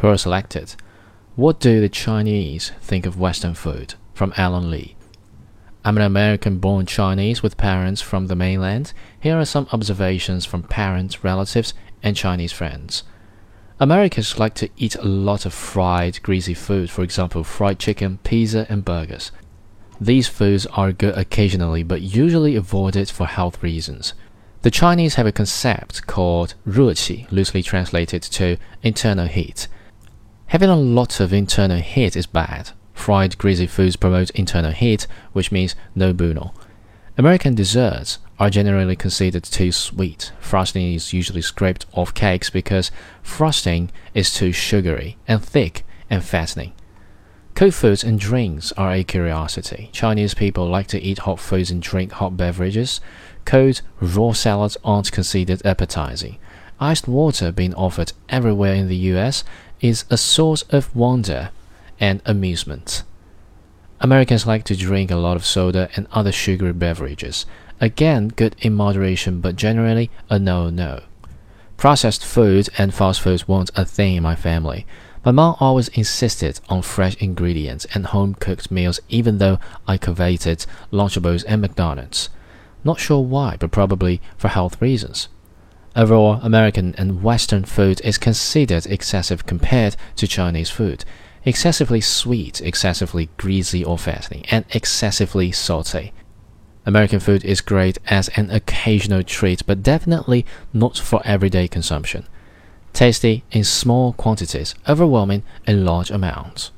Quora selected. What do the Chinese think of Western food? From Ellen Li. I'm an American born Chinese with parents from the mainland. Here are some observations from parents, relatives, and Chinese friends. Americans like to eat a lot of fried, greasy food, for example, fried chicken, pizza, and burgers. These foods are good occasionally, but usually avoided for health reasons. The Chinese have a concept called 热气, loosely translated to internal heat. Having a lot of internal heat is bad. Fried, greasy foods promote internal heat, which means no bueno. American desserts are generally considered too sweet. Frosting is usually scraped off cakes because frosting is too sugary and thick and fattening. Cold foods and drinks are a curiosity. Chinese people like to eat hot foods and drink hot beverages. Cold, raw salads aren't considered appetizing. Iced water being offered everywhere in the US is a source of wonder and amusement. Americans like to drink a lot of soda and other sugary beverages. Again, good in moderation, but generally a no no. Processed food and fast foods weren't a thing in my family. My mom always insisted on fresh ingredients and home cooked meals, even though I coveted Lunchables and McDonald's. Not sure why, but probably for health reasons. Overall, American and Western food is considered excessive compared to Chinese food. Excessively sweet, excessively greasy or fattening, and excessively salty. American food is great as an occasional treat, but definitely not for everyday consumption. Tasty in small quantities, overwhelming in large amounts.